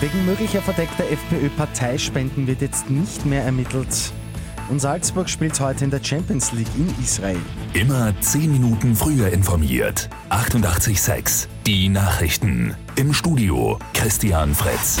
Wegen möglicher verdeckter FPÖ-Parteispenden wird jetzt nicht mehr ermittelt. Und Salzburg spielt heute in der Champions League in Israel. Immer 10 Minuten früher informiert. 88.6 Die Nachrichten. Im Studio Christian Fretz.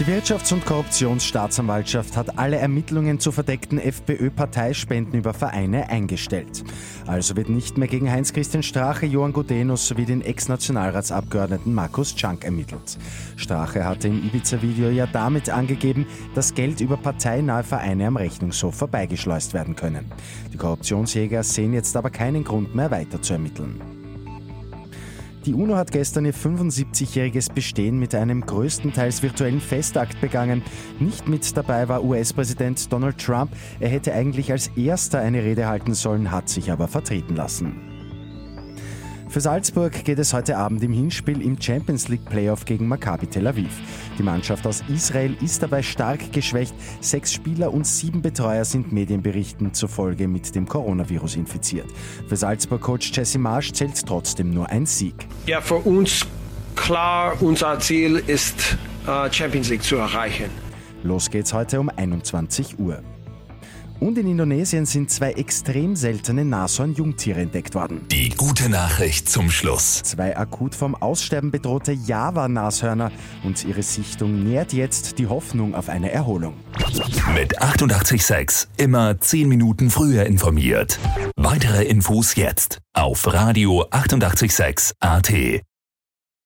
Die Wirtschafts- und Korruptionsstaatsanwaltschaft hat alle Ermittlungen zu verdeckten FPÖ-Parteispenden über Vereine eingestellt. Also wird nicht mehr gegen Heinz-Christian Strache, Johann Gudenus sowie den Ex-Nationalratsabgeordneten Markus Czank ermittelt. Strache hatte im Ibiza-Video ja damit angegeben, dass Geld über parteinahe Vereine am Rechnungshof vorbeigeschleust werden können. Die Korruptionsjäger sehen jetzt aber keinen Grund mehr weiter zu ermitteln. Die UNO hat gestern ihr 75-jähriges Bestehen mit einem größtenteils virtuellen Festakt begangen. Nicht mit dabei war US-Präsident Donald Trump. Er hätte eigentlich als erster eine Rede halten sollen, hat sich aber vertreten lassen. Für Salzburg geht es heute Abend im Hinspiel im Champions League Playoff gegen Maccabi Tel Aviv. Die Mannschaft aus Israel ist dabei stark geschwächt. Sechs Spieler und sieben Betreuer sind Medienberichten zufolge mit dem Coronavirus infiziert. Für Salzburg-Coach Jesse Marsch zählt trotzdem nur ein Sieg. Ja, für uns klar, unser Ziel ist äh, Champions League zu erreichen. Los geht's heute um 21 Uhr. Und in Indonesien sind zwei extrem seltene Nashorn-Jungtiere entdeckt worden. Die gute Nachricht zum Schluss. Zwei akut vom Aussterben bedrohte Java-Nashörner und ihre Sichtung nährt jetzt die Hoffnung auf eine Erholung. Mit 886 immer 10 Minuten früher informiert. Weitere Infos jetzt auf Radio 886 AT.